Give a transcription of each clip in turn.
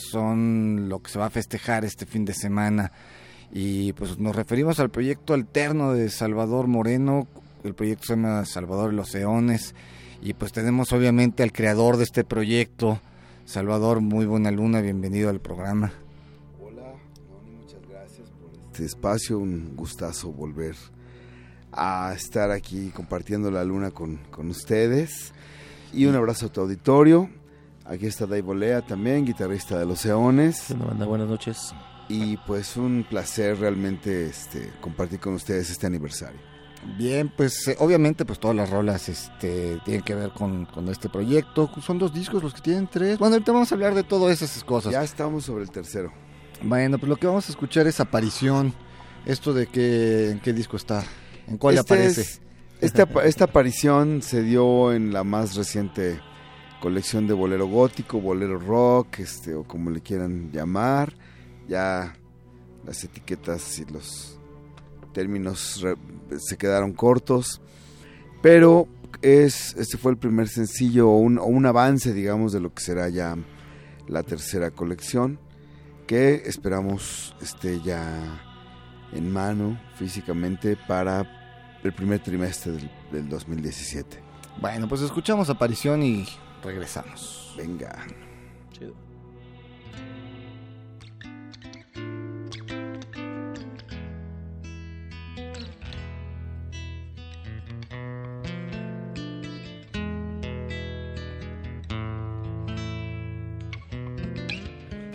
son lo que se va a festejar este fin de semana. Y pues nos referimos al proyecto alterno de Salvador Moreno, el proyecto se llama Salvador los Eones, y pues tenemos obviamente al creador de este proyecto, Salvador, muy buena luna, bienvenido al programa. Hola, muchas gracias por este espacio, un gustazo volver a estar aquí compartiendo la luna con, con ustedes. Y un abrazo a tu auditorio. Aquí está Dave Bolea también, guitarrista de Los Eones. buenas noches. Y pues un placer realmente este, compartir con ustedes este aniversario. Bien, pues eh, obviamente pues todas las rolas este, tienen que ver con, con, este proyecto. Son dos discos los que tienen tres. Bueno, ahorita vamos a hablar de todas esas cosas. Ya estamos sobre el tercero. Bueno, pues lo que vamos a escuchar es Aparición. Esto de qué, en qué disco está, en cuál este aparece. esta, esta aparición se dio en la más reciente colección de bolero gótico, bolero rock, este, o como le quieran llamar. Ya las etiquetas y los términos se quedaron cortos, pero es, este fue el primer sencillo o un, avance, digamos, de lo que será ya la tercera colección, que esperamos esté ya en mano físicamente para el primer trimestre del, del 2017. Bueno, pues escuchamos Aparición y regresamos. Venga.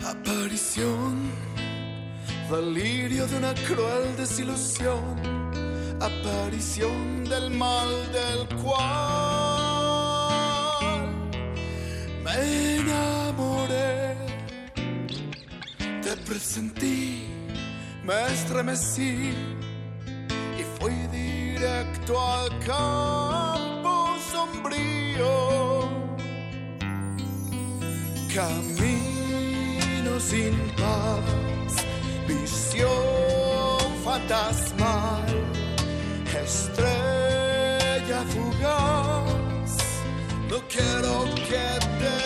Aparición, delirio de una cruel desilusión, aparición del mal del cual enamoré, te presentí, me estremecí y fui directo al campo sombrío. Camino sin paz, visión fantasmal, estrella fugaz. No quiero que te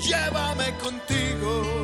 llévame contigo.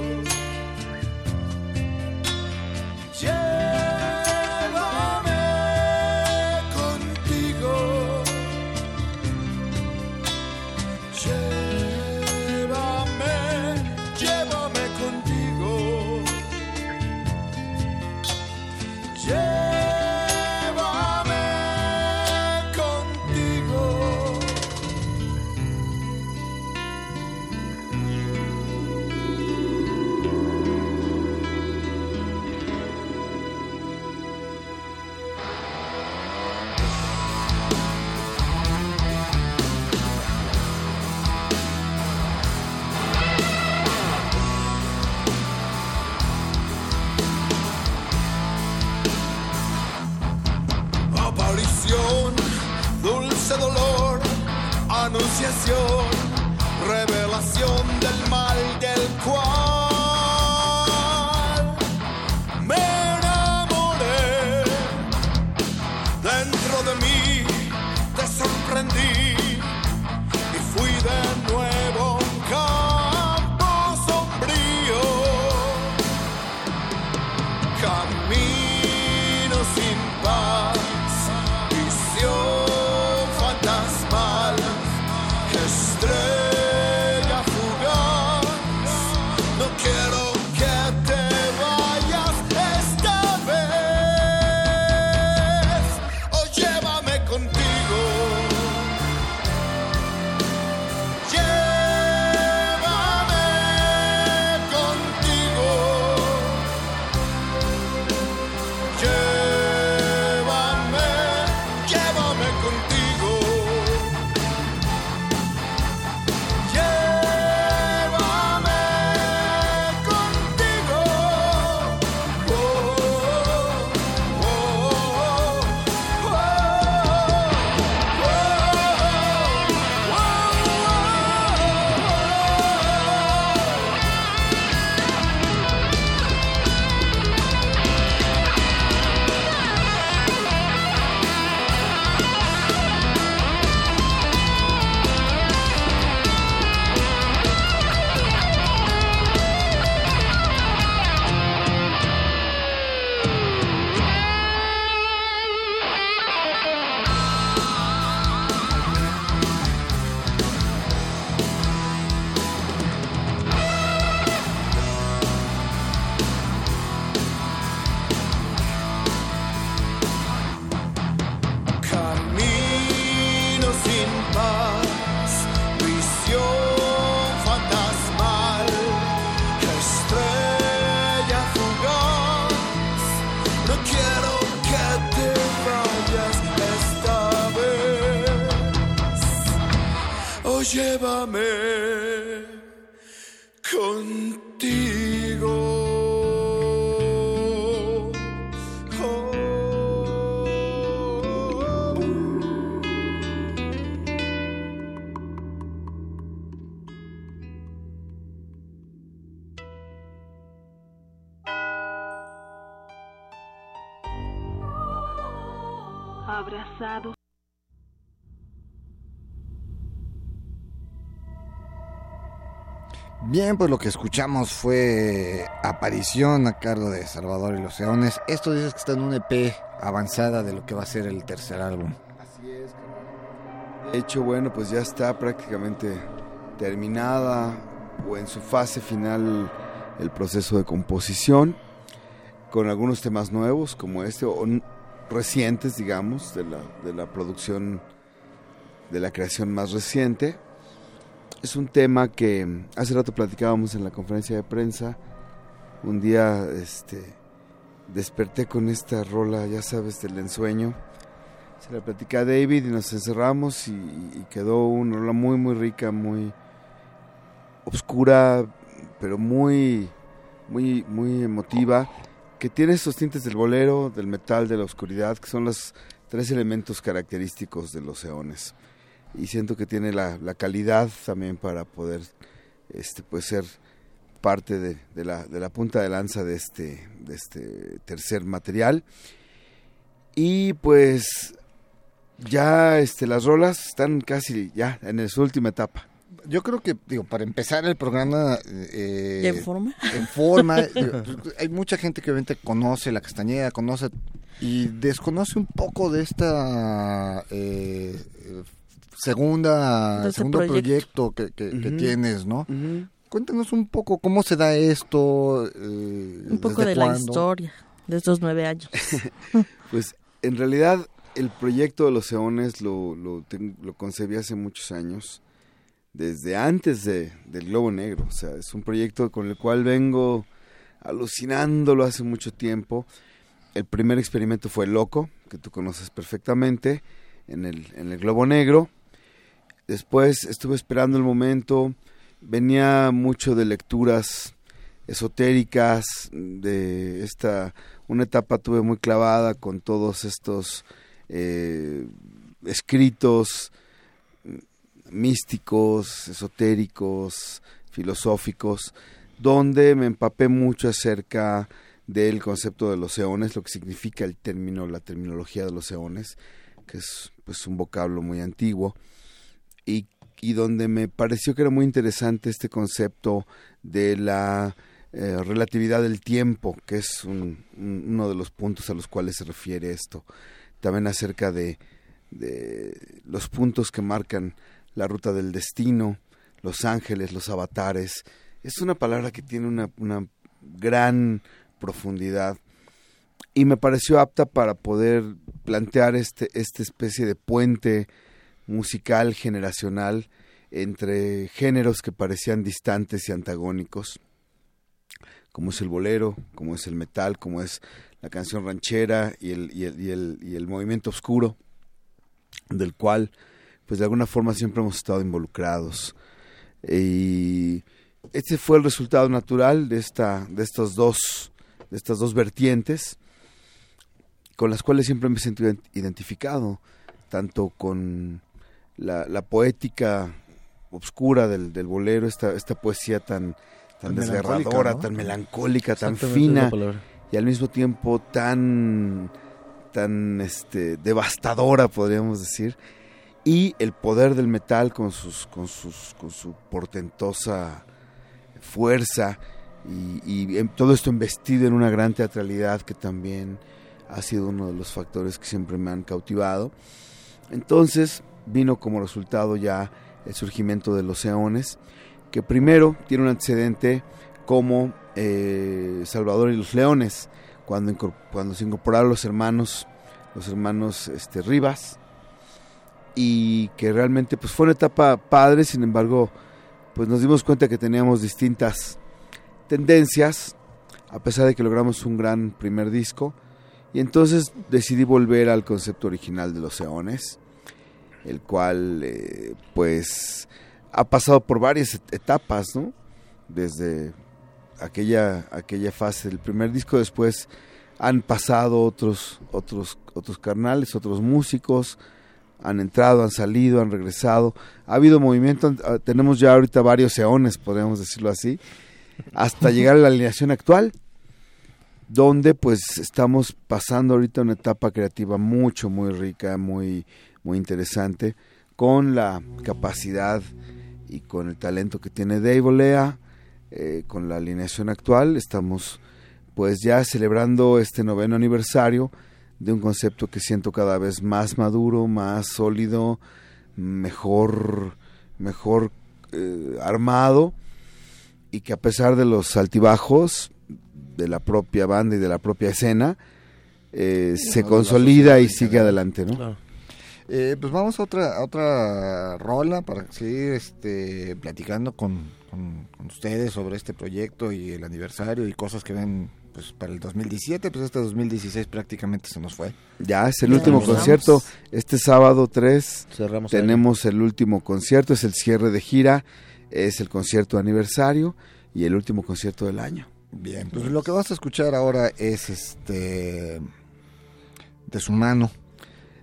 Bien, pues lo que escuchamos fue Aparición a cargo de Salvador y los Leones. Esto dices que está en un EP avanzada de lo que va a ser el tercer álbum. Así es. De hecho, bueno, pues ya está prácticamente terminada o en su fase final el proceso de composición con algunos temas nuevos como este o recientes, digamos, de la, de la producción de la creación más reciente. Es un tema que hace rato platicábamos en la conferencia de prensa. Un día este desperté con esta rola, ya sabes, del ensueño. Se la platicé a David y nos encerramos y, y quedó una rola muy, muy rica, muy oscura, pero muy, muy, muy emotiva, que tiene esos tintes del bolero, del metal, de la oscuridad, que son los tres elementos característicos de los eones. Y siento que tiene la, la calidad también para poder este, pues ser parte de, de la, de la punta de lanza de este, de este tercer material. Y pues ya este, las rolas están casi ya en su última etapa. Yo creo que, digo, para empezar el programa... eh, ¿Ya en forma? en forma. digo, hay mucha gente que obviamente conoce la castañeda, conoce y desconoce un poco de esta eh, segunda segundo proyecto. proyecto, que, que- tienes, ¿no? Cuéntanos un poco cómo se da esto. eh, Un poco desde de la historia de estos nueve años. Pues en realidad el proyecto de los eones lo, lo concebí hace muchos años, desde antes de, del Globo Negro. O sea, es un proyecto con el cual vengo alucinándolo hace mucho tiempo. El primer experimento fue Loco, que tú conoces perfectamente, en el, en el Globo Negro. Después estuve esperando el momento, venía mucho de lecturas esotéricas, de esta, una etapa tuve muy clavada con todos estos eh, escritos místicos, esotéricos, filosóficos, donde me empapé mucho acerca del concepto de los eones, lo que significa el término, la terminología de los eones, que es pues un vocablo muy antiguo, y, donde me pareció que era muy interesante este concepto de la eh, relatividad del tiempo, que es un- un- uno de los puntos a los cuales se refiere esto. También acerca de, de los puntos que marcan la ruta del destino, los ángeles, los avatares. Es una palabra que tiene una, una gran profundidad y me pareció apta para poder plantear este, esta especie de puente musical generacional entre géneros que parecían distantes y antagónicos, como es el bolero, como es el metal, como es la canción ranchera y el, y el, y el, y el movimiento oscuro, del cual, pues de alguna forma siempre hemos estado involucrados. Y este fue el resultado natural de, esta, de, estos dos, de estas dos vertientes, con las cuales siempre me he sentido ident- identificado, tanto con la, la poética obscura del, del bolero, esta, esta poesía tan, tan desgarradora, ¿no? tan melancólica, tan fina y al mismo tiempo tan tan este devastadora podríamos decir. Y el poder del metal con sus con sus con su portentosa fuerza y, y todo esto investido en una gran teatralidad que también ha sido uno de los factores que siempre me han cautivado. Entonces vino como resultado ya el surgimiento de los eones que primero tiene un antecedente como eh, Salvador y los Leones, cuando, cuando se incorporaron los hermanos, los hermanos este, Rivas, y que realmente pues fue una etapa padre, sin embargo, pues nos dimos cuenta que teníamos distintas tendencias, a pesar de que logramos un gran primer disco, y entonces decidí volver al concepto original de los Eones, el cual eh, pues ha pasado por varias etapas, ¿no? Desde aquella, aquella fase del primer disco, después han pasado otros, otros, otros carnales, otros músicos, han entrado, han salido, han regresado. Ha habido movimiento, ah, tenemos ya ahorita varios eones, podríamos decirlo así, hasta llegar a la alineación actual, donde pues estamos pasando ahorita una etapa creativa mucho, muy rica, muy, muy interesante, con la capacidad y con el talento que tiene Dave Olea, eh, con la alineación actual, estamos pues ya celebrando este noveno aniversario de un concepto que siento cada vez más maduro, más sólido, mejor, mejor eh, armado y que a pesar de los altibajos de la propia banda y de la propia escena, eh, se consolida y sigue adelante, ¿no? Eh, pues vamos a otra, otra rola para seguir este, platicando con, con, ustedes sobre este proyecto y el aniversario y cosas que ven pues para el 2017, pues este 2016 prácticamente se nos fue. Ya es el último concierto, este sábado 3 tenemos el último concierto, es el cierre de gira, es el concierto de aniversario y el último concierto del año. Bien, pues lo que vas a escuchar ahora es este de su mano.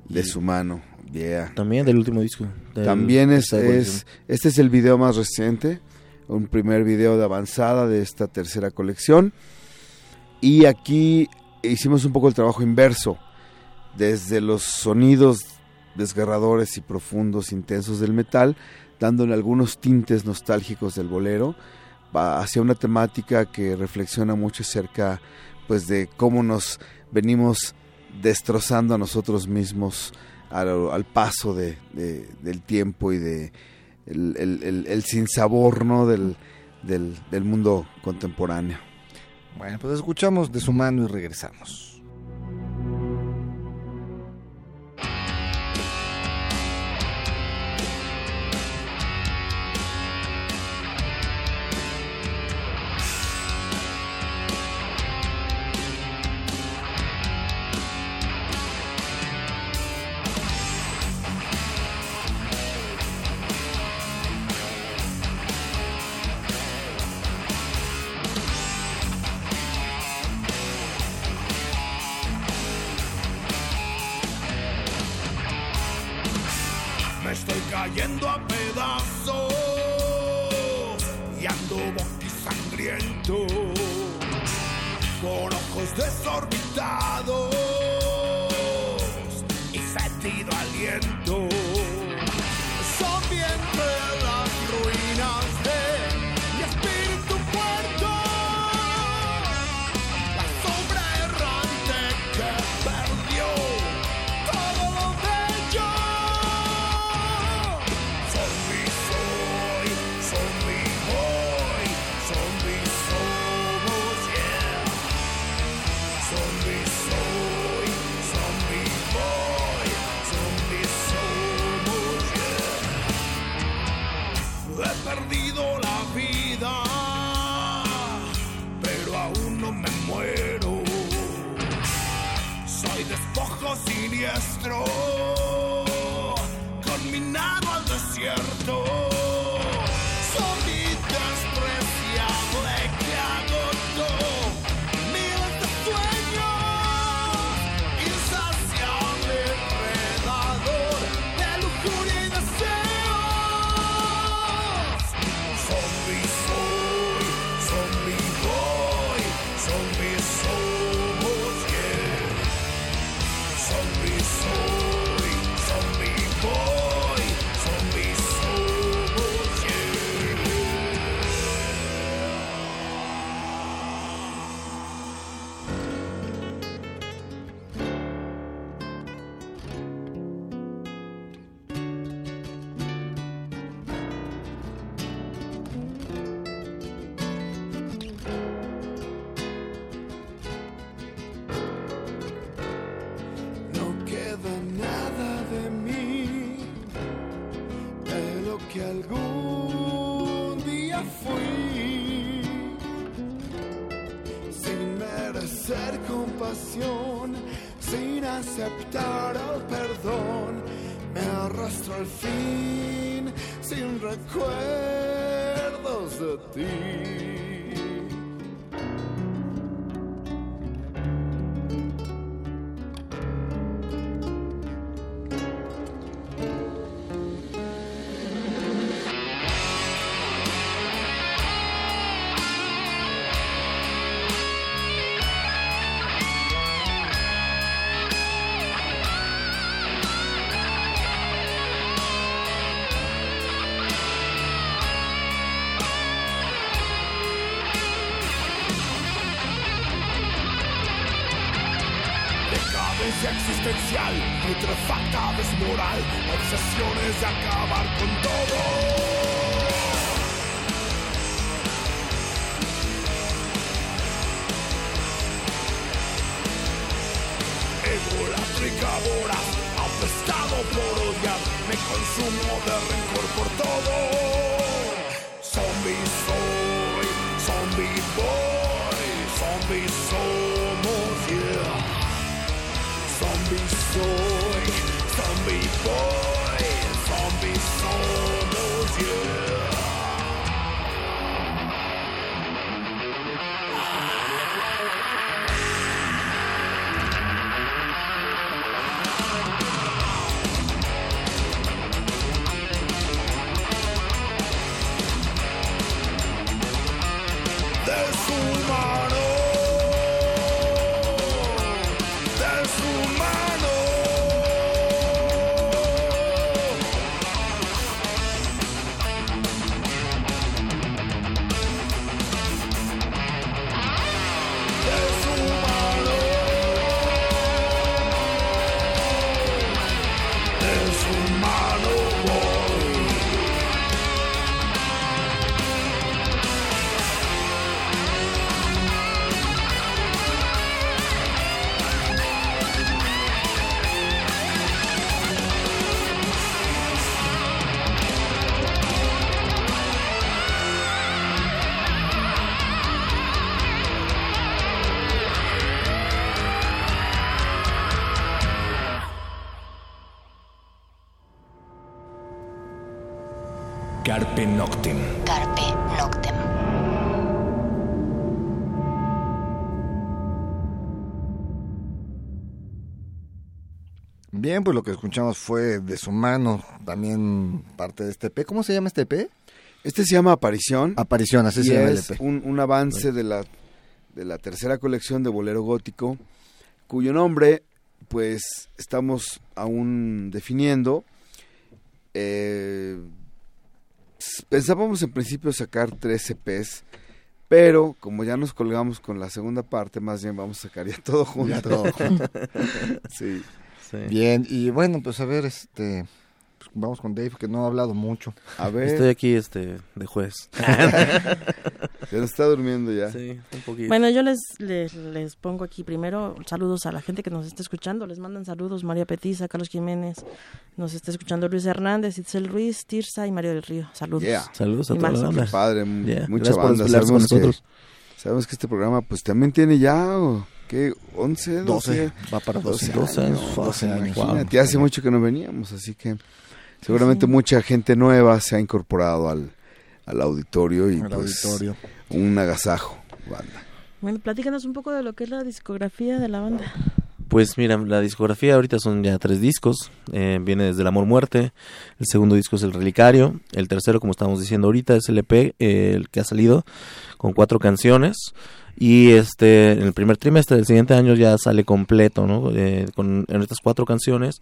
De su mano, yeah. También del último disco. También es, es, este es el video más reciente, un primer video de avanzada de esta tercera colección. Y aquí hicimos un poco el trabajo inverso, desde los sonidos desgarradores y profundos, intensos del metal, dándole algunos tintes nostálgicos del bolero, hacia una temática que reflexiona mucho acerca pues de cómo nos venimos destrozando a nosotros mismos al, paso de, del tiempo y de el, el, sinsabor ¿no? del, del, del mundo contemporáneo. Bueno, pues escuchamos de su mano y regresamos. perdido la vida, pero aún no me muero. Soy despojo siniestro. De acabar con todo. Noctem. Carpe Noctem. Bien, pues lo que escuchamos fue Deshumano, también parte de este EP. ¿Cómo se llama este EP? Este se llama Aparición. Aparición, así y se llama el es EP. un, un avance de la, de la tercera colección de Bolero Gótico, cuyo nombre, pues, estamos aún definiendo. Eh, pensábamos en principio sacar tres EPs, pero como ya nos colgamos con la segunda parte, más bien vamos a sacar ya todo junto. Ya todo junto. sí. Sí. Bien, y bueno, pues a ver, este, vamos con Dave, que no ha hablado mucho. A ver, Estoy aquí este de juez. se nos está durmiendo ya. sí, un poquito. Bueno, yo les, les, les pongo aquí primero saludos a la gente que nos está escuchando. Les mandan saludos María Petiza, Carlos Jiménez. Nos está escuchando Luis Hernández, Itzel Ruiz, Tirsa y Mario del Río. Saludos. Yeah. Saludos a la Qué padre, Yeah, mucha banda. con Sabemos que, nosotros. sabemos que este programa pues también tiene ya, o, ¿qué? ¿11? 12, 12, va para 12, 12 años, años. 12 años, Imagínate, wow. hace mucho que no veníamos, así que seguramente mucha gente nueva se ha incorporado al, al auditorio y El pues auditorio. un agasajo, banda. Bueno, platícanos un poco de lo que es la discografía de la banda. Pues mira, la discografía ahorita son ya tres discos. Eh, viene desde El Amor Muerte. El segundo disco es El Relicario. El tercero, como estamos diciendo ahorita, es el EP, eh, el que ha salido con cuatro canciones. Y este, en el primer trimestre del siguiente año ya sale completo, ¿no? Eh, con en estas cuatro canciones,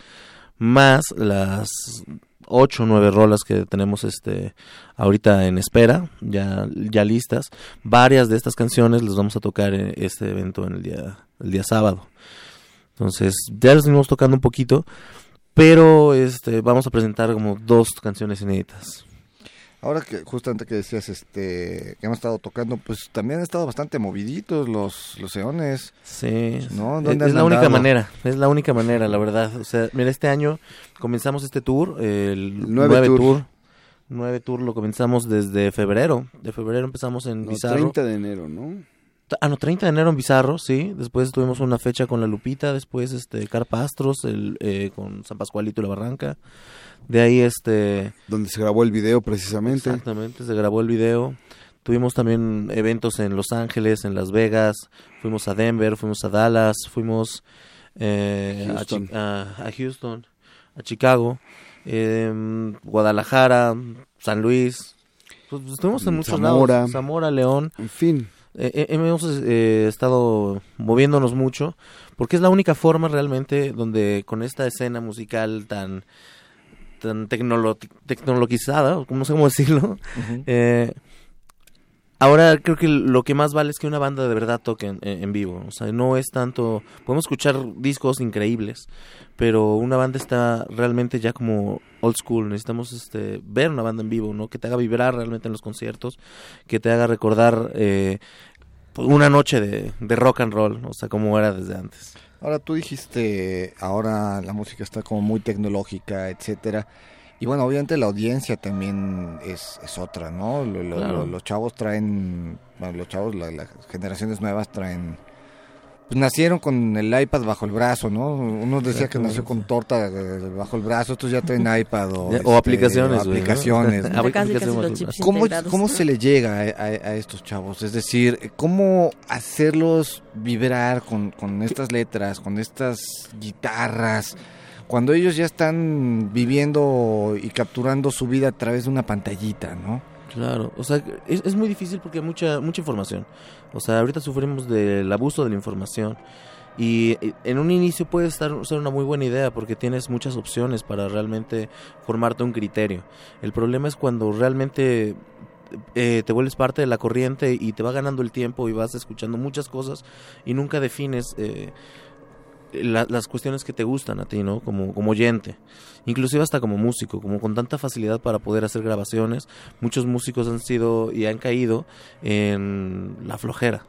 más las ocho o nueve rolas que tenemos este ahorita en espera, ya, ya listas. Varias de estas canciones las vamos a tocar en este evento en el día, el día sábado. Entonces, ya las venimos tocando un poquito, pero este vamos a presentar como dos canciones inéditas. Ahora que justamente que decías este que hemos estado tocando, pues también han estado bastante moviditos los los eones. Sí, ¿No? es, ¿Dónde es han la única manera, es la única manera, la verdad. O sea, mira, este año comenzamos este tour, el Nueve 9 tour. tour. 9 Tour lo comenzamos desde febrero. De febrero empezamos en No, Bizarro. 30 de enero, ¿no? Ah, no, 30 de enero en Bizarro, sí. Después tuvimos una fecha con La Lupita, después este Carpastros, el, eh, con San Pascualito y La Barranca. De ahí este... Donde se grabó el video precisamente. Exactamente, se grabó el video. Tuvimos también eventos en Los Ángeles, en Las Vegas, fuimos a Denver, fuimos a Dallas, fuimos eh, a, Houston. A- a Houston, a Chicago, em, Guadalajara, San Luis. Pues, estuvimos en muchos Zamora. lados. Zamora, León. En fin, Eh, eh, hemos eh, estado moviéndonos mucho porque es la única forma realmente donde con esta escena musical tan tan tecnolo- tecnologizada, no sé cómo decirlo, eh, ahora creo que lo que más vale es que una banda de verdad toque en, vivo. O sea, no es tanto. Podemos escuchar discos increíbles, pero una banda está realmente ya como old school. Necesitamos este, ver una banda en vivo, ¿no? Que te haga vibrar realmente en los conciertos, que te haga recordar eh, una noche de, de rock and roll, o sea, como era desde antes. Ahora tú dijiste, ahora la música está como muy tecnológica, etcétera. Y bueno, obviamente la audiencia también es, es otra, ¿no? Lo- lo- Claro. lo- los chavos traen, bueno, los chavos, la- las generaciones nuevas traen, pues nacieron con el iPad bajo el brazo, ¿no? Uno decía que nació con torta eh, bajo el brazo, estos ya traen iPad o, o aplicaciones, o aplicaciones. ¿Cómo. ¿Cómo se le llega a, a- a estos chavos? Es decir, ¿cómo hacerlos vibrar con, con estas letras, con estas guitarras, cuando ellos ya están viviendo y capturando su vida a través de una pantallita, ¿no? Claro, o sea, es, es muy difícil porque hay mucha, mucha información. O sea, ahorita sufrimos del abuso de la información. Y eh, en un inicio puede estar, ser una muy buena idea porque tienes muchas opciones para realmente formarte un criterio. El problema es cuando realmente eh, te vuelves parte de la corriente y te va ganando el tiempo y vas escuchando muchas cosas y nunca defines eh, la- las cuestiones que te gustan a ti, ¿no? Como, como oyente. Inclusive hasta como músico, como con tanta facilidad para poder hacer grabaciones, muchos músicos han sido y han caído en la flojera.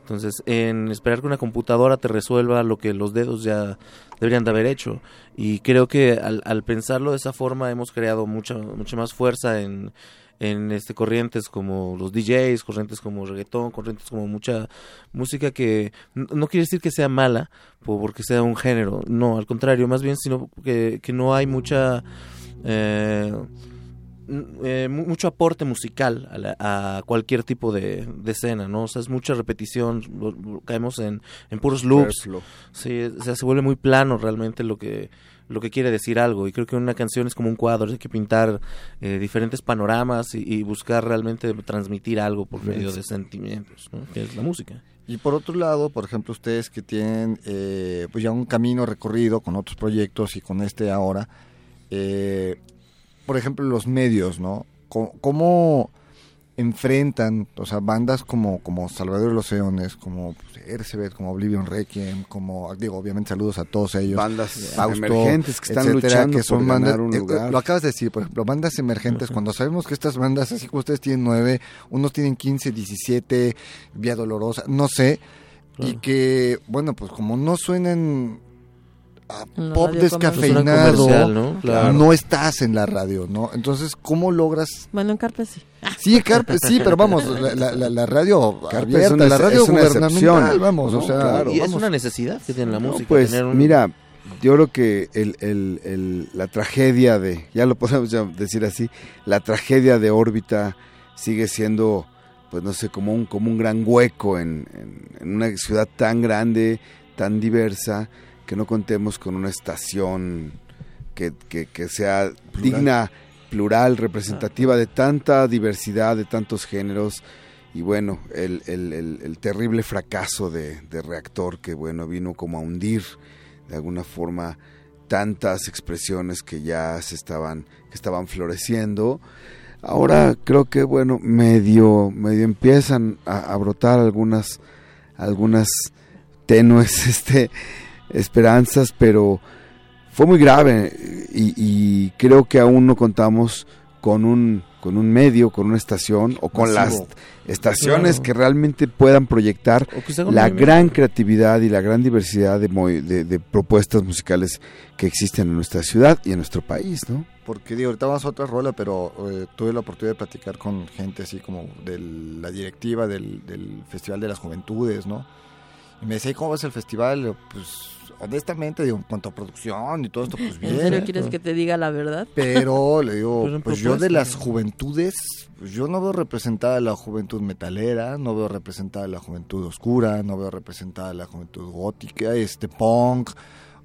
Entonces, en esperar que una computadora te resuelva lo que los dedos ya deberían de haber hecho. Y creo que al, al pensarlo de esa forma hemos creado mucha, mucha más fuerza en, en este corrientes como los DJs, corrientes como reggaetón, corrientes como mucha música que no quiere decir que sea mala po- porque sea un género, no, al contrario, más bien sino que, que no hay mucha eh, eh, mu- mucho aporte musical a, la- a cualquier tipo de, de escena, ¿no? O sea, es mucha repetición, lo- lo- caemos en, en puros loops. Sí, o sea, se vuelve muy plano realmente lo que lo que quiere decir algo y creo que una canción es como un cuadro, hay que pintar eh, diferentes panoramas y, y buscar realmente transmitir algo por medio de sentimientos, ¿no? que es la música. Y por otro lado, por ejemplo, ustedes que tienen eh, pues ya un camino recorrido con otros proyectos y con este ahora, eh, por ejemplo, los medios, ¿no? ¿Cómo, enfrentan, o sea, bandas como, como Salvador de los Leones, como pues, Ercebet, como Oblivion Requiem, como, digo, obviamente saludos a todos ellos. Bandas Fausto, emergentes que están etcétera, luchando que son por bandas, ganar un eh, lugar. Lo acabas de decir, por ejemplo, bandas emergentes, cuando sabemos que estas bandas, así como ustedes tienen nueve, unos tienen 15, 17, Vía Dolorosa, no sé, y que, bueno, pues como no suenan a pop descafeinado, ¿no? Claro. no estás en la radio, ¿no? Entonces, ¿cómo logras Bueno, en Carpe sí. Sí, Carpe, sí, pero vamos, la, la- la- la radio Carpe abierta, es una- la radio es una gubernamental, excepción. vamos, o sea, claro. y es vamos. una necesidad que tiene la No, música. pues tener un- mira, yo creo que el, el- el- la tragedia de, ya lo podemos decir así, la tragedia de órbita sigue siendo, pues no sé, como un, como un gran hueco en, en- en una ciudad tan grande, tan diversa, que no contemos con una estación que, que- que sea digna, plural, representativa de tanta diversidad, de tantos géneros. Y bueno, el, el- el- el terrible fracaso de, de Reactor que bueno vino como a hundir de alguna forma tantas expresiones que ya se estaban, que estaban floreciendo. Ahora creo que bueno, medio, medio empiezan a, a brotar algunas, algunas tenues este, esperanzas, pero fue muy grave y, y creo que aún no contamos con un con un medio, con una estación o con las estaciones Claro. que realmente puedan proyectar la gran creatividad y la gran diversidad de, movi- de, de propuestas musicales que existen en nuestra ciudad y en nuestro país, ¿no? Porque digo, ahorita vamos a otra rola, pero eh, tuve la oportunidad de platicar con gente así como de la directiva del, del Festival de las Juventudes, ¿no? Y me decía, "¿Y ¿cómo ves el festival? Pues honestamente, digo, en cuanto a producción y todo esto, pues ¿En bien. serio ¿eh? quieres que te diga la verdad? Pero le digo, en pues yo de las juventudes, pues yo no veo representada la juventud metalera, no veo representada la juventud oscura, no veo representada la juventud gótica, este punk.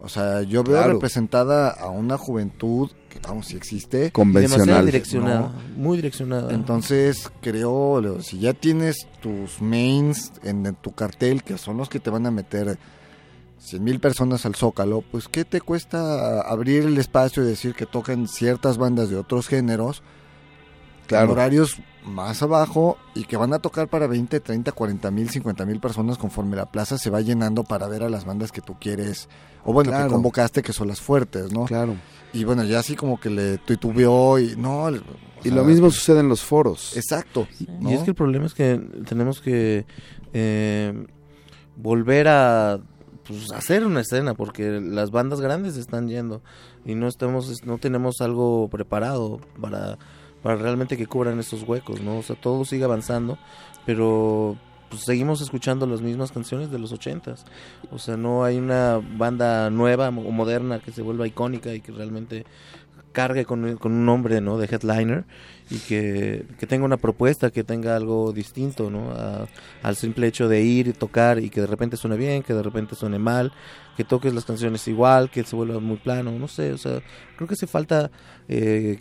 O sea, yo veo Claro. representada a una juventud que, vamos, si existe. Convencional. direccionada, muy direccionada. Entonces, creo, Leo, si ya tienes tus mains en, en tu cartel, que son los que te van a meter 100 mil personas al Zócalo, pues ¿qué te cuesta abrir el espacio y decir que toquen ciertas bandas de otros géneros? en horarios más abajo y que van a tocar para 20, 30, 40 mil, 50 mil personas conforme la plaza se va llenando para ver a las bandas que tú quieres, o bueno, Claro. que convocaste que son las fuertes, ¿no? Claro. Y bueno, ya así como que le titubeó y no... Y sea, lo mismo sucede en los foros. Exacto. ¿no? Y es que el problema es que tenemos que eh, volver a pues, hacer una escena porque las bandas grandes están yendo y no estamos no tenemos algo preparado para para realmente que cubran esos huecos, ¿no? O sea, todo sigue avanzando, pero pues, seguimos escuchando las mismas canciones de los ochentas. O sea, no hay una banda nueva o moderna que se vuelva icónica y que realmente cargue con, con un nombre, ¿no? De headliner y que, que tenga una propuesta, que tenga algo distinto, ¿no? A- al simple hecho de ir y tocar y que de repente suene bien, que de repente suene mal, que toques las canciones igual, que se vuelva muy plano, no sé, o sea, creo que hace falta eh,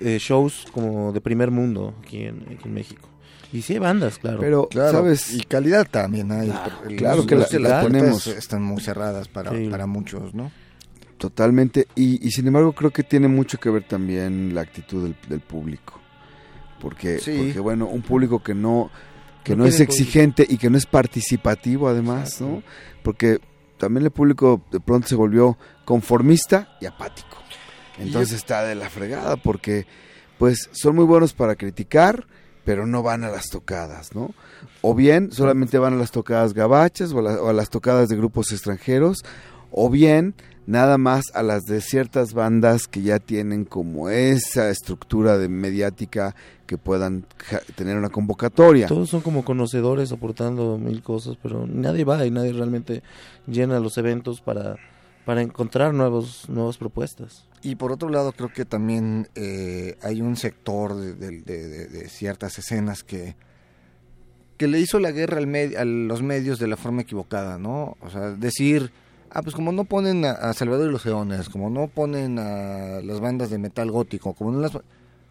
eh, shows como de primer mundo aquí en, aquí en México. Y sí hay bandas, claro. Pero, Claro, ¿sabes? y calidad también hay. El- claro que las la puertas tenemos. están muy cerradas para, Sí. para muchos, ¿no? Totalmente. Y, y sin embargo creo que tiene mucho que ver también la actitud del, del público. Porque, Sí. porque, bueno, un público que no, que No no es exigente y que no es participativo además, ¿no? Porque también el público de pronto se volvió conformista y apático. Entonces está de la fregada porque pues son muy buenos para criticar, pero no van a las tocadas, ¿no? O bien solamente van a las tocadas gabachas o a, la- o a las tocadas de grupos extranjeros, o bien nada más a las de ciertas bandas que ya tienen como esa estructura de mediática que puedan ja- tener una convocatoria. Todos son como conocedores aportando mil cosas, pero nadie va y nadie realmente llena los eventos para, para encontrar nuevos, nuevas propuestas. Y por otro lado, creo que también eh, hay un sector de, de- de- de- de ciertas escenas que, que le hizo la guerra al med- a los medios de la forma equivocada, ¿no? O sea, decir, ah, pues como no ponen a, a Salvador y los Leones, como no ponen a las bandas de metal gótico, como no las...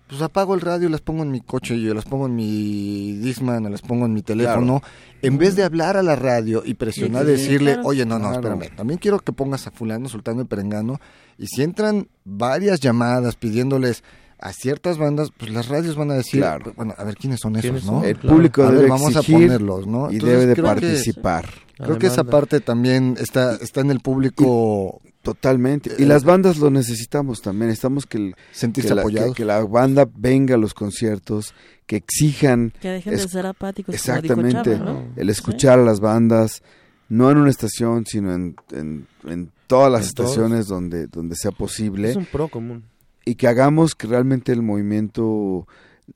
Pues apago el radio y las pongo en mi coche, yo las pongo en mi Discman, o las pongo en mi teléfono, en vez de hablar a la radio y presionar, Sí, sí, sí, decirle, claro. oye, no, no, Claro. espérame, también quiero que pongas a fulano, sultano y perengano, y si entran varias llamadas pidiéndoles a ciertas bandas, pues las radios van a decir, Claro. bueno, a ver quiénes son esos, ¿Quiénes ¿no? El Claro. público A ver, debe vamos a ponerlos, ¿no? y Entonces, debe de creo que- participar. Creo que esa parte también está, está en el público Totalmente. Y Eh, las bandas lo necesitamos también. Necesitamos que, el- sentirse que la, apoyados. que- que la banda venga a los conciertos, que exijan Que dejen Es- de ser apáticos. como dijo exactamente Chava, ¿no? el escuchar a las bandas, no en una estación, sino en, en- en todas las En todos. estaciones donde, donde sea posible. Es un pro común. Y que hagamos que realmente el movimiento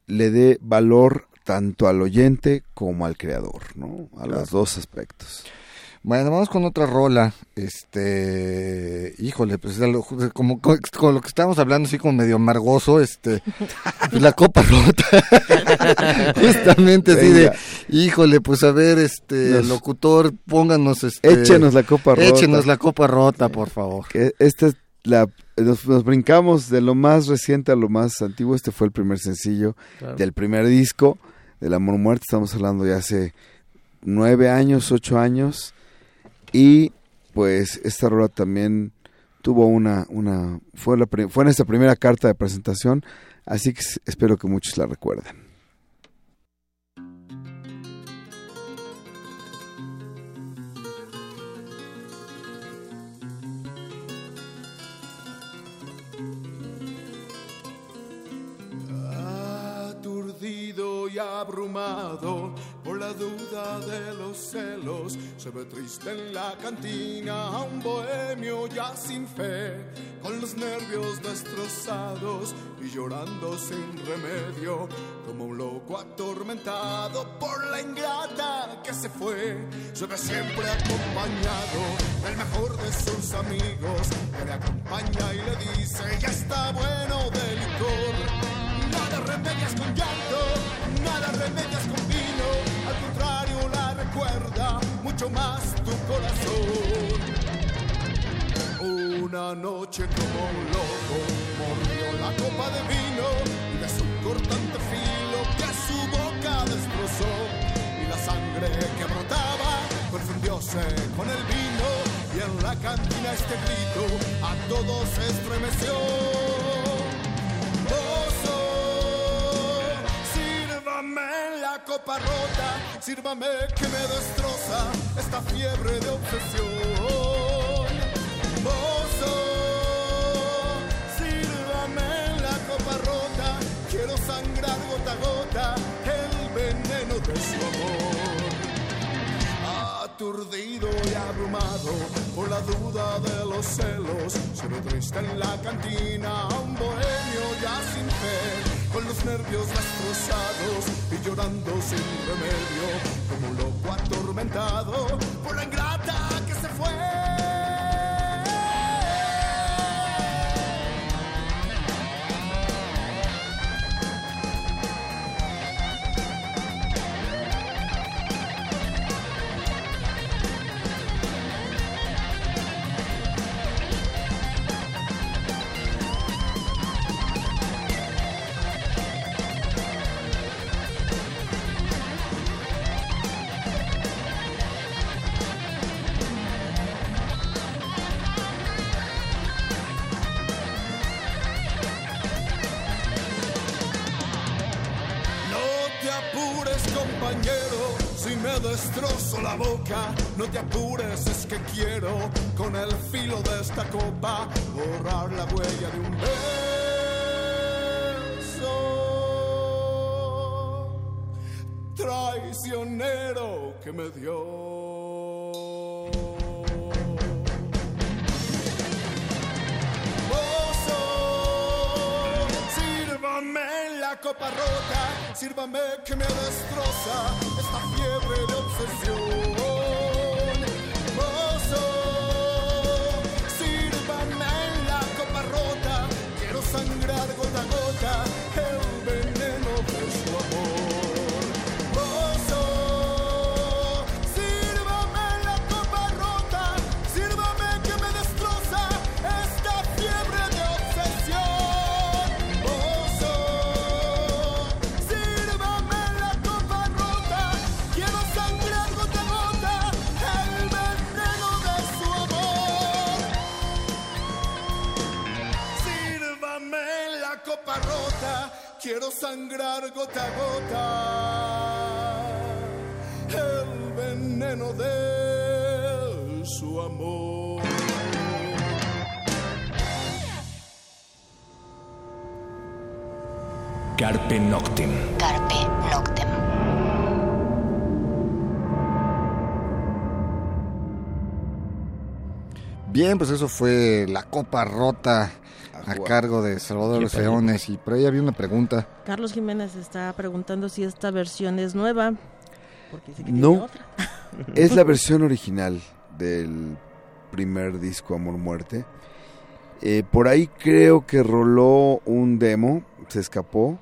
le dé valor tanto al oyente como al creador, ¿no? A Claro. los dos aspectos. Bueno, vamos con otra rola. Este, híjole, pues como con, lo que estábamos hablando, así como medio amargoso, este, pues la copa rota. Justamente así de, Venga. híjole, pues a ver, este, Nos- locutor, pónganos, este, Échenos la copa rota. échenos la copa rota, por favor. Esta es la nos, nos brincamos de lo más reciente a lo más antiguo. Este fue el primer sencillo Claro. del primer disco del Amor Muerte. Estamos hablando ya hace nueve años, ocho años. Y pues esta rola también tuvo una, una fue, la, fue nuestra primera carta de presentación. Así que espero que muchos la recuerden. Abrumado por la duda de los celos. Se ve triste en la cantina a un bohemio ya sin fe, con los nervios destrozados y llorando sin remedio, como un loco atormentado por la ingrata que se fue. Se ve siempre acompañado del mejor de sus amigos, que le acompaña y le dice: Ya está bueno de licor. Nada remedias con llanto, nada remedias con vino, al contrario la recuerda mucho más tu corazón. Una noche como un loco mordió la copa de vino y de su cortante filo que su boca destrozó y la sangre que brotaba confundióse con el vino y en la cantina este grito a todos estremeció. Sírvame la copa rota, sírvame que me destroza esta fiebre de obsesión. Mozo, sírvame la copa rota, quiero sangrar gota a gota el veneno de su amor aturdido y abrumado por la duda de los celos. Se ve triste en la cantina a un bohemio ya sin fe, con los nervios destrozados y llorando sin remedio, como un loco atormentado por la ingrata No te apures, es que quiero con el filo de esta copa borrar la huella de un beso traicionero que me dio. Mozo, sírvame la copa rota, sírvame que me destroza esta fiebre de obsesión. soul. Quiero sangrar gota a gota el veneno de su amor. Carpe Noctem. Carpe Noctem. Bien, pues eso fue la copa rota a cargo de Salvador. Leones. Y por ahí había una pregunta. Carlos Jiménez está preguntando si esta versión es nueva. Porque dice que No. tiene otra. Es la versión original del primer disco Amor Muerte. Eh, por ahí creo que roló un demo, se escapó.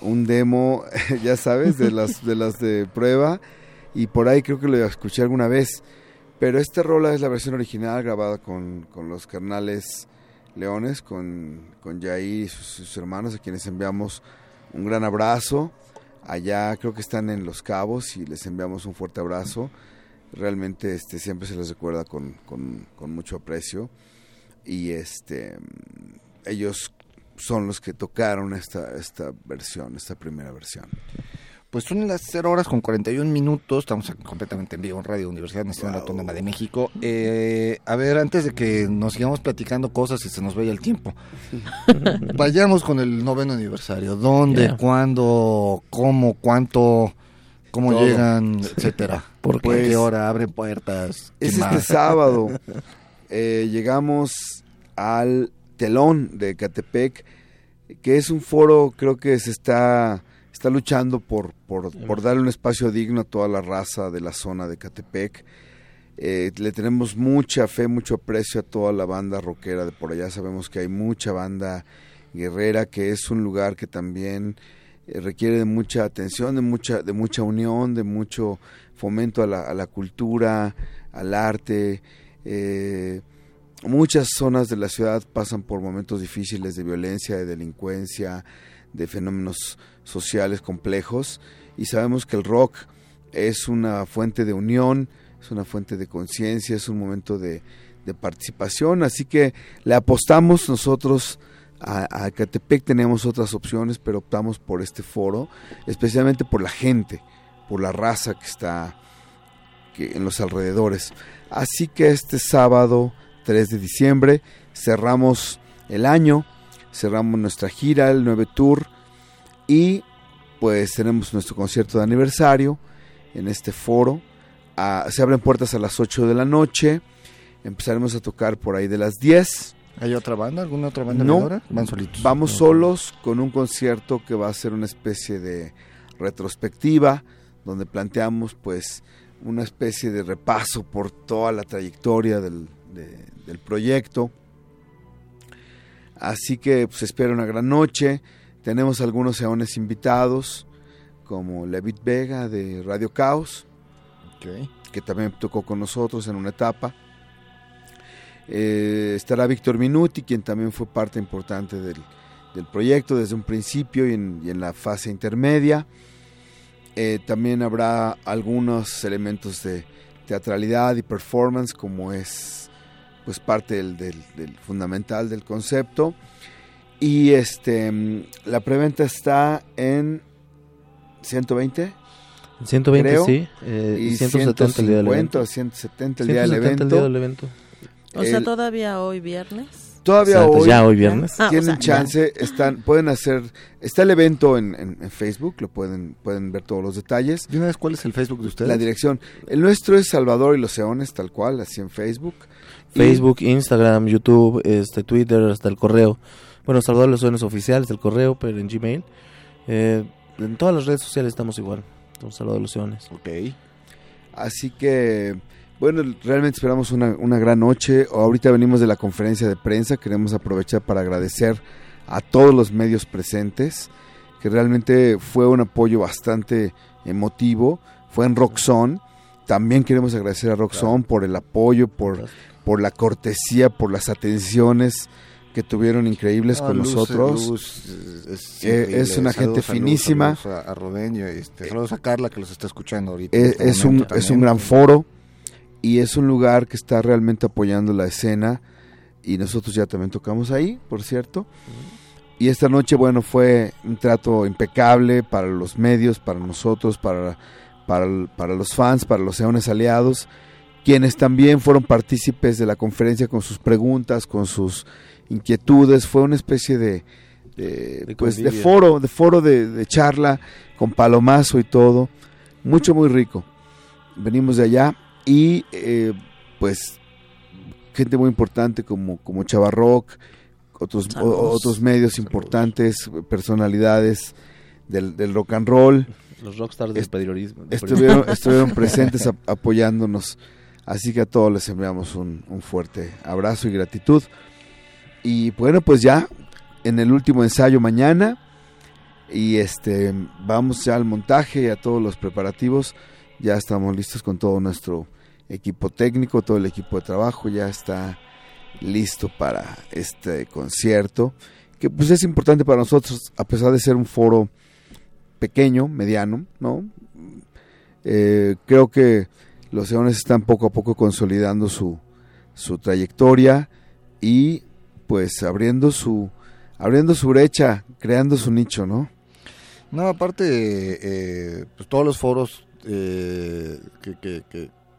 Un demo, ya sabes, de las de las de prueba. Y por ahí creo que lo escuché alguna vez. Pero esta rola es la versión original grabada con, con los carnales Leones, con, con Yair y sus, sus hermanos, a quienes enviamos un gran abrazo. Allá creo que están en Los Cabos y les enviamos un fuerte abrazo. Realmente este, siempre se les recuerda con, con- con mucho aprecio. Y este ellos son los que tocaron esta, esta versión, esta primera versión. Pues son las 0 horas con 41 minutos, estamos completamente en vivo en Radio Universidad Nacional Autónoma de México. Eh, a ver, antes de que nos sigamos platicando cosas y se nos vaya el tiempo, vayamos con el noveno aniversario. ¿Dónde, cuándo, cómo, cuánto, cómo Todo. llegan, etcétera? ¿Por ¿Por qué? hora abren puertas? ¿Qué Es este sábado. Eh, llegamos al telón de Catepec, que es un foro, creo que se está, está luchando por, por, por darle un espacio digno a toda la raza de la zona de Catepec. Eh, le tenemos mucha fe, mucho aprecio a toda la banda rockera de por allá. Sabemos que hay mucha banda guerrera, que es un lugar que también eh, requiere de mucha atención, de mucha, de mucha unión, de mucho fomento a la, a la cultura, al arte. Eh, muchas zonas de la ciudad pasan por momentos difíciles de violencia, de delincuencia, de fenómenos sociales complejos y sabemos que el rock es una fuente de unión, es una fuente de conciencia, es un momento de, participación, así que le apostamos nosotros a, a Catepec, teníamos otras opciones, pero optamos por este foro, especialmente por la gente, por la raza que está que, en los alrededores. Así que este sábado 3 de diciembre cerramos el año, cerramos nuestra gira, el 9 Tour y pues tenemos nuestro concierto de aniversario en este foro. Ah, se abren puertas a las 8 de la noche, empezaremos a tocar por ahí de las 10. ¿Hay otra banda? ¿Alguna otra banda No. ahora? Van solitos. Vamos No. solos con un concierto que va a ser una especie de retrospectiva, donde planteamos pues una especie de repaso por toda la trayectoria del, de- del proyecto. Así que pues espera una gran noche. Tenemos algunos eones invitados, como Levit Vega de Radio Caos, que también tocó con nosotros en una etapa. Eh, estará Víctor Minuti, quien también fue parte importante del, del proyecto desde un principio y en, y en la fase intermedia. Eh, también habrá algunos elementos de teatralidad y performance, como es pues parte del, del- del fundamental del concepto. Y este la preventa está en 120 120, Creo, sí. eh, y 170 el día del 150 evento. o 170 el día del 170 el evento. día del evento. O sea, todavía hoy viernes. Todavía hoy ya hoy viernes. Ah, o tienen ya. chance, están, pueden hacer, está el evento en, en- en Facebook, lo pueden, pueden ver todos los detalles. ¿De una vez cuál es el Facebook de ustedes? La dirección, el nuestro es Salvador y los Eones, tal cual, así en Facebook. Y- Facebook, Instagram, YouTube, este, Twitter, hasta el correo. Bueno, Salvador Los Sueños Oficial, está el correo, pero en Gmail. Eh, en todas las redes sociales estamos igual. Somos Salvador Los. Ok. Así que, bueno, realmente esperamos una, una gran noche. Ahorita venimos de la conferencia de prensa, queremos aprovechar para agradecer a todos los medios presentes, que realmente fue un apoyo bastante emotivo. Fue en Roxon. También queremos agradecer a Roxon por el apoyo, por, por la cortesía, por las atenciones que tuvieron increíbles Ah, con Luz, nosotros. Luz, es, es Eh, es una gente Saludos a Luz, finísima. saludos a, a Rubén y este, saludos a Carla que los está escuchando ahorita. Eh, en este es, un, es un gran foro y es un lugar que está realmente apoyando la escena y nosotros ya también tocamos ahí, por cierto. Y esta noche, bueno, fue un trato impecable para los medios, para nosotros, para, para, para los fans, para los eones aliados, quienes también fueron partícipes de la conferencia con sus preguntas, con sus inquietudes. Fue una especie de, de, De pues, de foro, de foro de, de charla con palomazo y todo. Mucho, muy rico. Venimos de allá y eh, pues gente muy importante como, como Chavarrock, otros, o- otros medios importantes, personalidades del, del rock and roll, Los rockstars del periodismo. estuvieron, estuvieron presentes ap- apoyándonos. Así que a todos les enviamos un, un fuerte abrazo y gratitud. Y bueno, pues ya en el último ensayo mañana. Y este vamos ya al montaje y a todos los preparativos. Ya estamos listos con todo nuestro equipo técnico, todo el equipo de trabajo ya está listo para este concierto. Que pues es importante para nosotros, a pesar de ser un foro pequeño, mediano, ¿no? Eh, creo que los Leones están poco a poco consolidando su, su trayectoria y pues abriendo su abriendo su brecha, creando su nicho, ¿no? No, aparte, eh, pues todos los foros eh, que, que,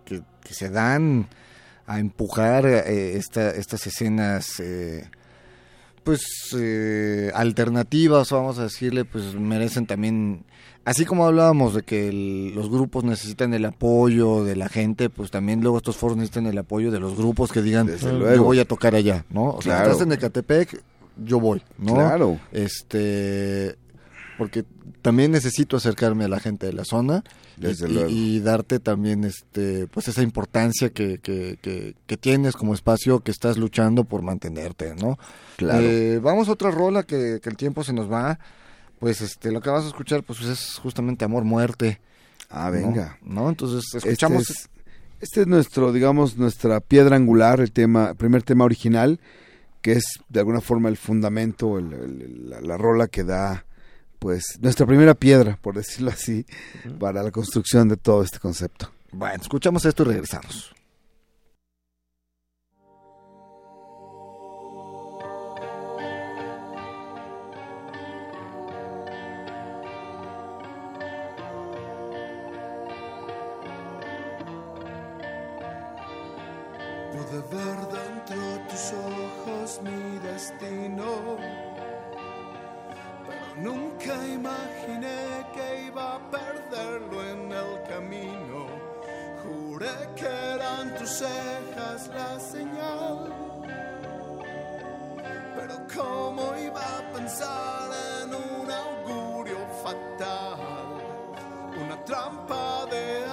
que, se dan a empujar eh, esta, estas escenas, eh, pues eh, alternativas, vamos a decirle, pues merecen también, así como hablábamos de que el- los grupos necesitan el apoyo de la gente, pues también luego estos foros necesitan el apoyo de los grupos que digan, yo voy a tocar allá, ¿no? O sea, Claro. estás en Ecatepec, yo voy, ¿no? Claro. Este, porque también necesito acercarme a la gente de la zona y- Desde y, luego. y darte también este pues esa importancia que, que, que, que tienes como espacio que estás luchando por mantenerte, ¿no? Claro. Eh, vamos a otra rola que, que el tiempo se nos va. Pues este lo que vas a escuchar pues es justamente Amor Muerte. Ah, venga. ¿no? Entonces Este escuchamos es, este es nuestro, digamos, nuestra piedra angular, el tema, el primer tema original, que es de alguna forma el fundamento, el- el- la, la rola que da, pues, nuestra primera piedra, por decirlo así, para la construcción de todo este concepto. Bueno, escuchamos esto y regresamos. Pude ver dentro de tus ojos mi destino, pero nunca imaginé que iba a perderlo en el camino. Juré que eran tus cejas la señal, pero cómo iba a pensar en un augurio fatal, una trampa de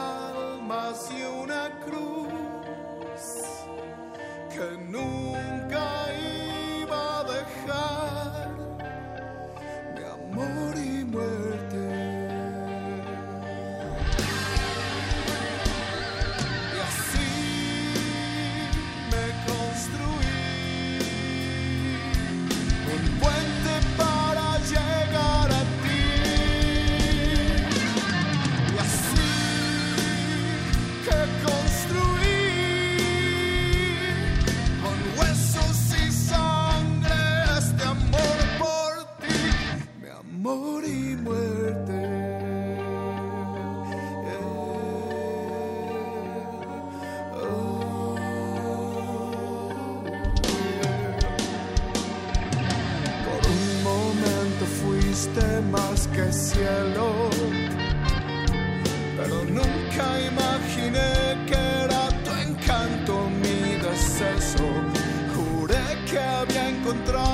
que cielo pero nunca imaginé que era tu encanto mi deceso. Juré que había encontrado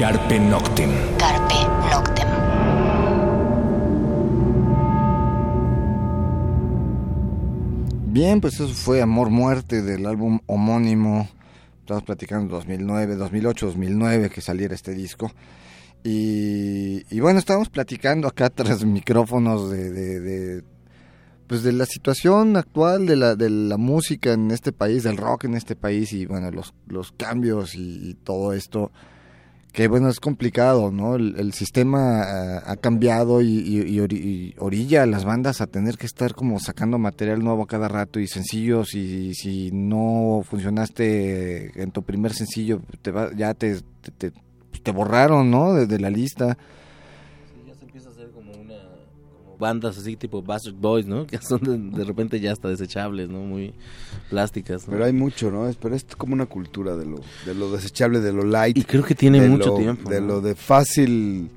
Carpe Noctem. Carpe Noctem. Bien, pues eso fue Amor Muerte del álbum homónimo. Estamos platicando 2009, 2008, 2009 que saliera este disco. Y, y bueno, estábamos platicando acá tras micrófonos de, de, de, pues de la situación actual de la, de la música en este país, del rock en este país y bueno, los, los cambios y, y todo esto que bueno, es complicado, ¿no? El, sistema eh, ha cambiado y, y- y ori- y orilla a las bandas a tener que estar como sacando material nuevo cada rato y sencillos y si no funcionaste en tu primer sencillo, te va- ya te, te, borraron, ¿no? Desde la lista. Bandas así tipo Bastard Boys, ¿no? Que son de, de repente ya hasta desechables, ¿no? Muy plásticas. ¿no? Pero hay mucho, ¿no? Es- Pero es como una cultura de lo, de lo desechable, de lo light. Y creo que tiene mucho lo- tiempo. De ¿no? lo de fácil,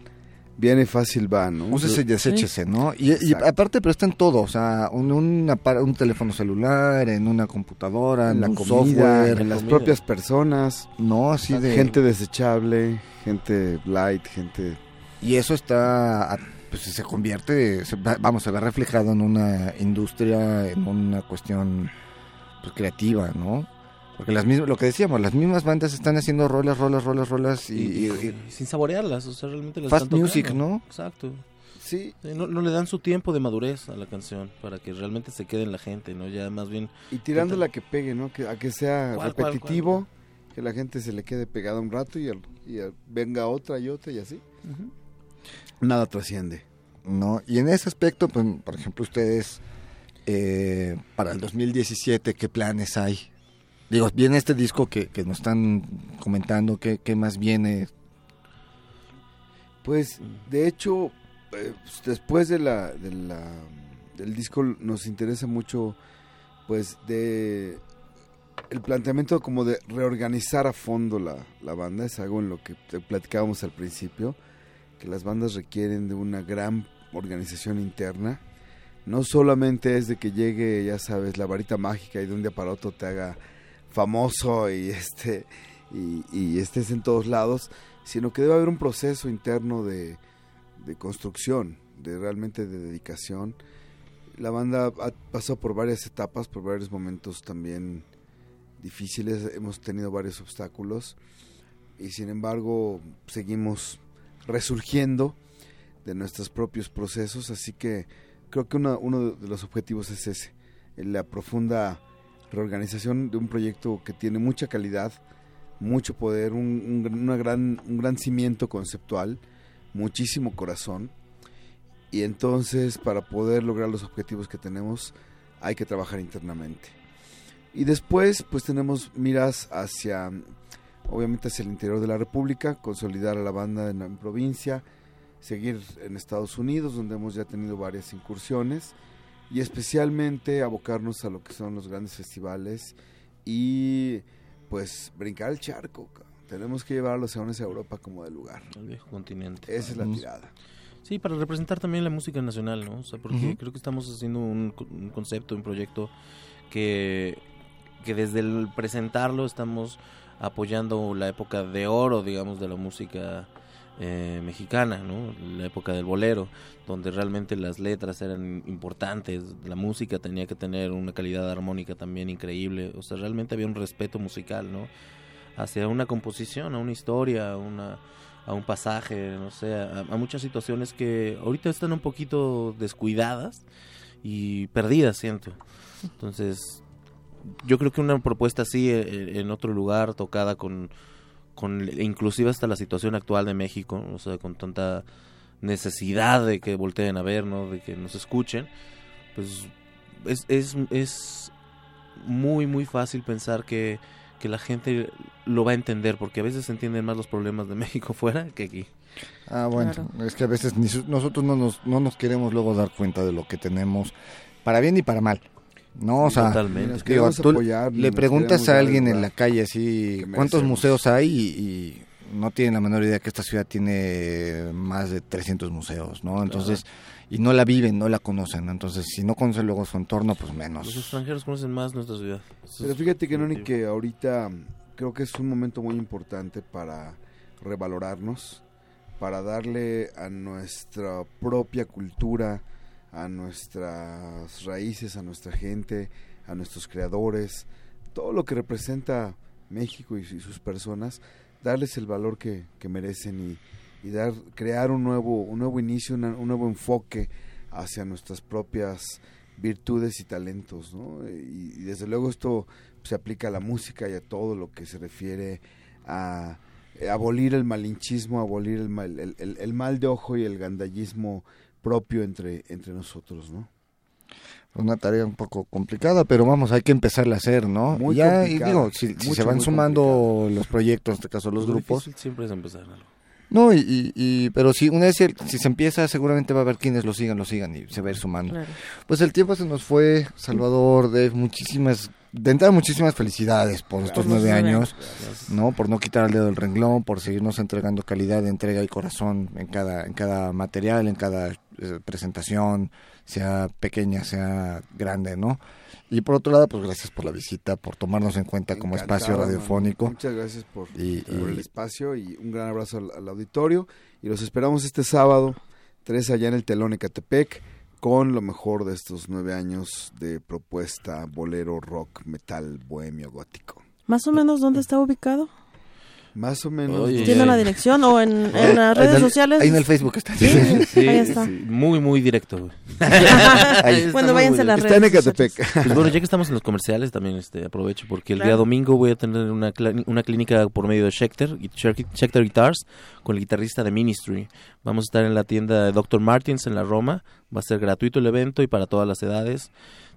viene fácil va, ¿no? Úsese y deséchese, ¿no? Y, aparte, pero está en todo, o sea, un, un, teléfono celular, en una computadora, en, en la un comida, software, en las comida. propias personas, ¿no? Así de... gente desechable, gente light, gente... Y eso está, pues se convierte, se va- vamos, se ve reflejado en una industria, en una cuestión pues, creativa, ¿no? Porque las mismas, lo que decíamos, las mismas bandas están haciendo rolas, rolas, rolas, rolas y, Y, y- y- y y sin saborearlas, o sea, realmente las Fast están music. ¿no? Exacto. Sí, No, no le dan su tiempo de madurez a la canción para que realmente se quede en la gente, ¿no? Ya más bien y tirándola a que pegue, ¿no? Que, a que sea ¿Cuál, cuál, repetitivo, que la gente se le quede pegada un rato y, al- y al- venga otra y otra y así. Nada trasciende. ¿no? Y en ese aspecto, pues, por ejemplo, ustedes, eh, para el 2017, ¿qué planes hay? Digo, viene este disco que, que nos están comentando, ¿qué, qué más viene? Pues, de hecho, eh, después de la, de la, del disco nos interesa mucho, pues, de el planteamiento como de reorganizar a fondo la, la banda. Es algo en lo que te platicábamos al principio, que las bandas requieren de una gran organización interna. No solamente es de que llegue, ya sabes, la varita mágica y de un día para otro te haga famoso y este y, y estés en todos lados, sino que debe haber un proceso interno de, de construcción, de realmente de dedicación. La banda ha pasado por varias etapas, por varios momentos también difíciles, hemos tenido varios obstáculos y sin embargo seguimos resurgiendo de nuestros propios procesos, así que creo que uno de los objetivos es ese, la profunda reorganización de un proyecto que tiene mucha calidad, mucho poder, un, un- una gran, un gran cimiento conceptual, muchísimo corazón. Y entonces para poder lograr los objetivos que tenemos hay que trabajar internamente. Y después pues tenemos miras hacia, obviamente hacia el interior de la República, consolidar a la banda en la provincia, seguir en Estados Unidos donde hemos ya tenido varias incursiones y especialmente abocarnos a lo que son los grandes festivales y pues brincar el charco. Tenemos que llevar a los leones a Europa como de lugar. El viejo continente. Esa es la tirada. Sí, para representar también la música nacional, ¿no? O sea, porque creo que estamos haciendo un concepto, un proyecto que, que desde el presentarlo estamos apoyando la época de oro, digamos, de la música eh, mexicana, ¿no? La época del bolero, donde realmente las letras eran importantes, la música tenía que tener una calidad armónica también increíble, o sea, realmente había un respeto musical, ¿no? Hacia una composición, a una historia, a un pasaje, no sé, a muchas situaciones que ahorita están un poquito descuidadas y perdidas, siento. Entonces, yo creo que una propuesta así eh, en otro lugar, tocada con, con inclusive hasta la situación actual de México, o sea, con tanta necesidad de que volteen a ver, ¿no? De que nos escuchen, pues es, es, es muy, muy fácil pensar que, que la gente lo va a entender, porque a veces se entienden más los problemas de México fuera que aquí. Ah, bueno, Claro. es que a veces ni su- nosotros no nos, no nos queremos luego dar cuenta de lo que tenemos, para bien y para mal. No, o sea, Totalmente. Nos digo, tú apoyar, le nos preguntas a alguien en la calle así, ¿cuántos museos hay? Y, y no tienen la menor idea que esta ciudad tiene más de 300 museos, ¿no? Entonces, y no la viven, no la conocen. Entonces, si no conocen luego su entorno, pues Los menos. extranjeros conocen más nuestra ciudad. Eso Pero fíjate que, Noni, definitivo. que ahorita creo que es un momento muy importante para revalorarnos, para darle a nuestra propia cultura, a nuestras raíces, a nuestra gente, a nuestros creadores, todo lo que representa México y, sus personas, darles el valor que, que merecen y, y dar, crear un nuevo, un nuevo inicio, un nuevo enfoque hacia nuestras propias virtudes y talentos, ¿no? Y, desde luego esto se aplica a la música y a todo lo que se refiere a abolir el malinchismo, abolir el mal, el, el- el mal de ojo y el gandallismo propio entre, entre nosotros, ¿no? Una tarea un poco complicada, pero vamos, hay que empezarla a hacer, ¿no? Muy ya, y complicada, digo, si, si mucho, se van sumando los proyectos, en este caso los Lo grupos, difícil siempre es empezar algo. No, y, y, y- pero si una vez si, si se empieza, seguramente va a haber quienes lo sigan, lo sigan y se va a ir sumando. Claro. Pues el tiempo se nos fue, Salvador, de muchísimas, de entrada muchísimas felicidades por estos nueve años, ¿no? Por no quitar el dedo del renglón, por seguirnos entregando calidad de entrega y corazón en cada, en cada material, en cada eh, presentación, sea pequeña, sea grande, ¿no? Y por otro lado, pues gracias por la visita, por tomarnos en cuenta como Encantado, espacio radiofónico. Muchas gracias por, Y- por y- el espacio y un gran abrazo al, al auditorio. Y los esperamos este sábado, 3 allá en el Telón Ecatepec, con lo mejor de estos nueve años de propuesta bolero, rock, metal, bohemio, gótico. Más o menos, ¿dónde está ubicado? Más o menos. Oye, ¿Tiene una dirección o en, en las redes Ahí en el- sociales? Ahí en el Facebook está. Sí, Sí, ahí está. sí, muy, muy directo. güey. Ahí. Bueno, váyanse a las Está en redes Ecatepec. Pues bueno, ya que estamos en los comerciales, también este aprovecho porque el día domingo voy a tener una, una clínica por medio de Schecter, Schecter Guitars, con el guitarrista de Ministry. Vamos a estar en la tienda de Dr. Martins en la Roma. Va a ser gratuito el evento y para todas las edades.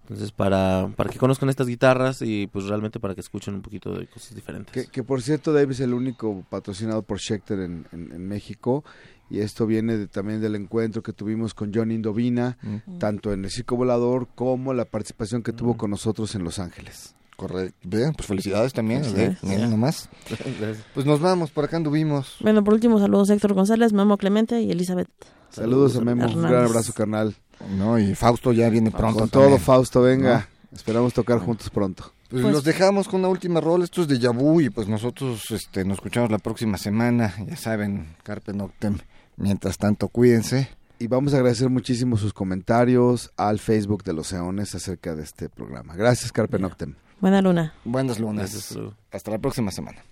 Entonces, para, para que conozcan estas guitarras y pues realmente para que escuchen un poquito de cosas diferentes. Que, que por cierto, Dave es el único patrocinado por Schecter en, en- en México. Y esto viene de- también del encuentro que tuvimos con John Indovina, Mm, tanto en el Circo Volador como la participación que tuvo Mm. con nosotros en Los Ángeles. Correcto. Bien, pues felicidades también. Felicidades. ¿eh? Bien, nomás. Gracias. Pues nos vamos, por acá anduvimos. Bueno, por último, saludos a Héctor González, Memo Clemente y Elizabeth. Saludos a Memo, un gran abrazo carnal. No, y Fausto ya viene pronto. Con todo, Fausto, venga. Esperamos tocar juntos pronto. Pues, Pues- los dejamos con una última rol. Esto es de Yabu y pues nosotros este, nos escuchamos la próxima semana. Ya saben, Carpe Noctem. Mientras tanto, cuídense. Y vamos a agradecer muchísimo sus comentarios al Facebook de los Eones acerca de este programa. Gracias, Carpe Noctem. Buena luna. Buenas lunas. Gracias. Hasta la próxima semana.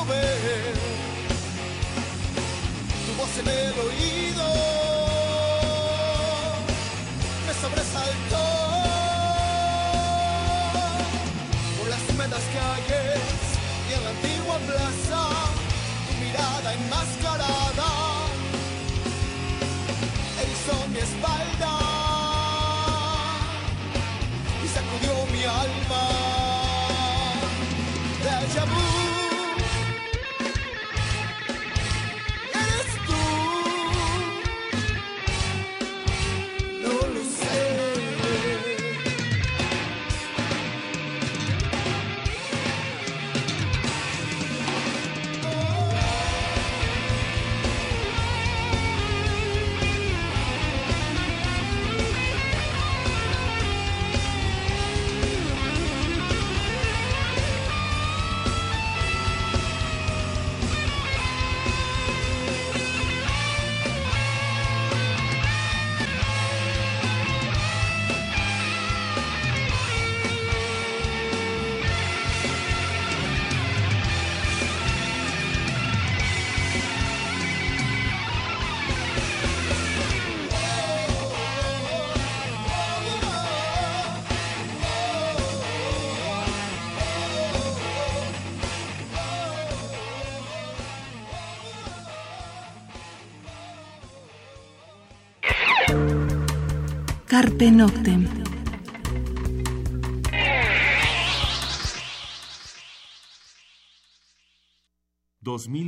Tu voz en el oído me sobresaltó. Por las húmedas calles y en la antigua plaza, tu mirada enmascarada erizó mi espalda Carpe Noctem. Dos mil